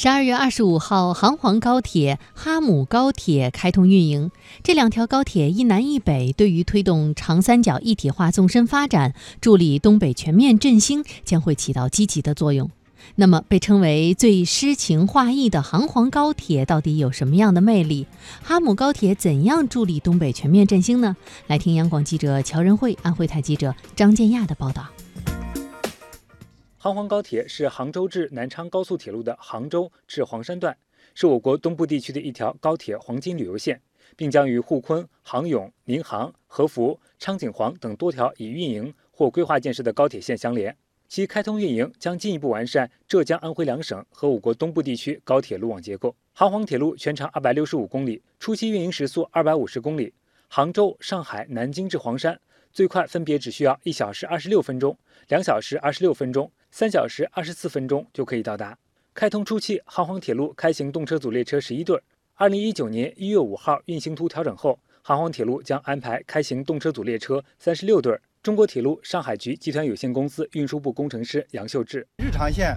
十二月二十五号，杭黄高铁、哈姆高铁开通运营。这两条高铁一南一北，对于推动长三角一体化纵深发展、助力东北全面振兴将会起到积极的作用。那么，被称为最诗情画意的杭黄高铁到底有什么样的魅力？哈姆高铁怎样助力东北全面振兴呢？来听央广记者乔仁慧、安徽台记者张建亚的报道。杭黄高铁是杭州至南昌高速铁路的杭州至黄山段，是我国东部地区的一条高铁黄金旅游线，并将与沪昆、杭甬、宁杭、合福、昌景黄等多条已运营或规划建设的高铁线相连。其开通运营将进一步完善浙江、安徽两省和我国东部地区高铁路网结构。杭黄铁路全长二百六十五公里，初期运营时速二百五十公里，杭州、上海、南京至黄山。最快分别只需要一小时二十六分钟、两小时二十六分钟、三小时二十四分钟就可以到达。开通初期，杭黄铁路开行动车组列车十一对。二零一九年一月五号运行图调整后，杭黄铁路将安排开行动车组列车三十六对。中国铁路上海局集团有限公司运输部工程师杨秀智：日常线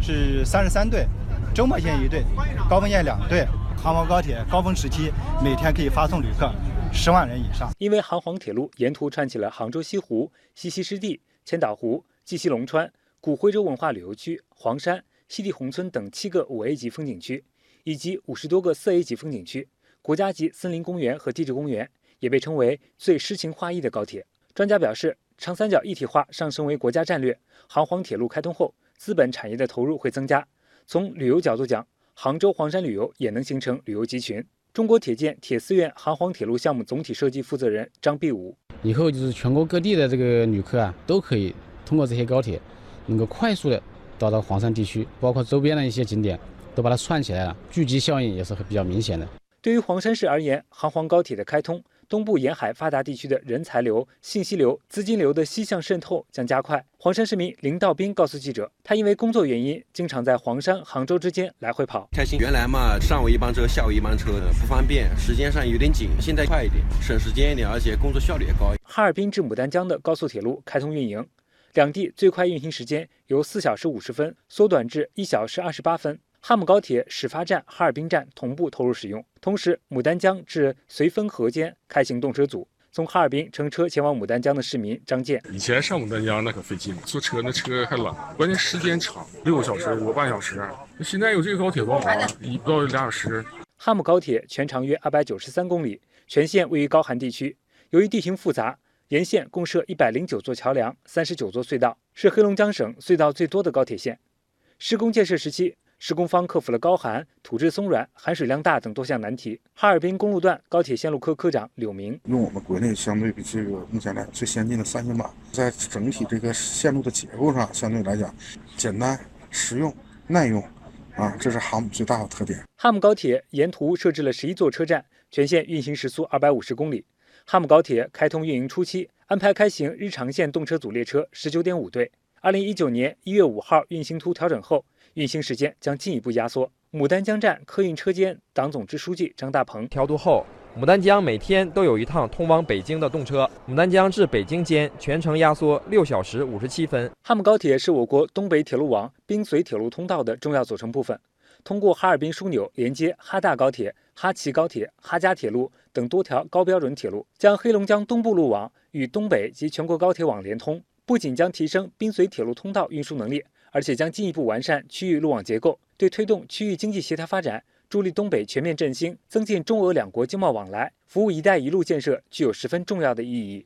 是三十三对，周末线一对，高峰线两对。杭黄高铁高峰时期每天可以发送旅客。十万人以上，因为杭黄铁路沿途串起了杭州西湖、西溪湿地、千岛湖、绩溪龙川、古徽州文化旅游区、黄山、西递宏村等七个五 A 级风景区，以及五十多个四 A 级风景区、国家级森林公园和地质公园，也被称为最诗情画意的高铁。专家表示，长三角一体化上升为国家战略，杭黄铁路开通后，资本产业的投入会增加。从旅游角度讲，杭州黄山旅游也能形成旅游集群。中国铁建铁丝院杭黄铁路项目总体设计负责人张必武：以后就是全国各地的这个旅客啊，都可以通过这些高铁，能够快速的到达黄山地区，包括周边的一些景点，都把它串起来了，聚集效应也是比较明显的。对于黄山市而言，杭黄高铁的开通。东部沿海发达地区的人才流、信息流、资金流的西向渗透将加快。黄山市民林道斌告诉记者，他因为工作原因，经常在黄山、杭州之间来回跑。开心，原来嘛，上午一班车，下午一班车的不方便，时间上有点紧。现在快一点，省时间一点，而且工作效率也高。哈尔滨至牡丹江的高速铁路开通运营，两地最快运行时间由四小时五十分缩短至一小时二十八分。哈姆高铁始发站、哈尔滨站同步投入使用，同时牡丹江至绥芬河间开行动车组。从哈尔滨乘车前往牡丹江的市民张建：以前上牡丹江那可费劲，坐车那车还冷，关键时间长，六个小时五个半小时。现在有这个高铁多好啊，一不到俩小时。哈姆高铁全长约二百九十三公里，全线位于高寒地区，由于地形复杂，沿线共设一百零九座桥梁、三十九座隧道，是黑龙江省隧道最多的高铁线。施工建设时期。施工方克服了高寒、土质松软、含水量大等多项难题。哈尔滨公路段高铁线路科科长柳明用我们国内相对比这个目前来最先进的三型板，在整体这个线路的结构上，相对来讲简单、实用、耐用，啊，这是航母最大的特点。哈姆高铁沿途设置了十一座车站，全线运行时速二百五十公里。哈姆高铁开通运营初期，安排开行日常线动车组列车十九点五对。二零一九年一月五号运行图调整后。运行时间将进一步压缩。牡丹江站客运车间党总支书记张大鹏调度后，牡丹江每天都有一趟通往北京的动车。牡丹江至北京间全程压缩六小时五十七分。哈姆高铁是我国东北铁路网滨绥铁路通道的重要组成部分，通过哈尔滨枢纽连接哈大高铁、哈齐高铁、哈加铁路等多条高标准铁路，将黑龙江东部路网与东北及全国高铁网连通，不仅将提升滨绥铁路通道运输能力。而且将进一步完善区域路网结构，对推动区域经济协调发展、助力东北全面振兴、增进中俄两国经贸往来、服务“一带一路”建设具有十分重要的意义。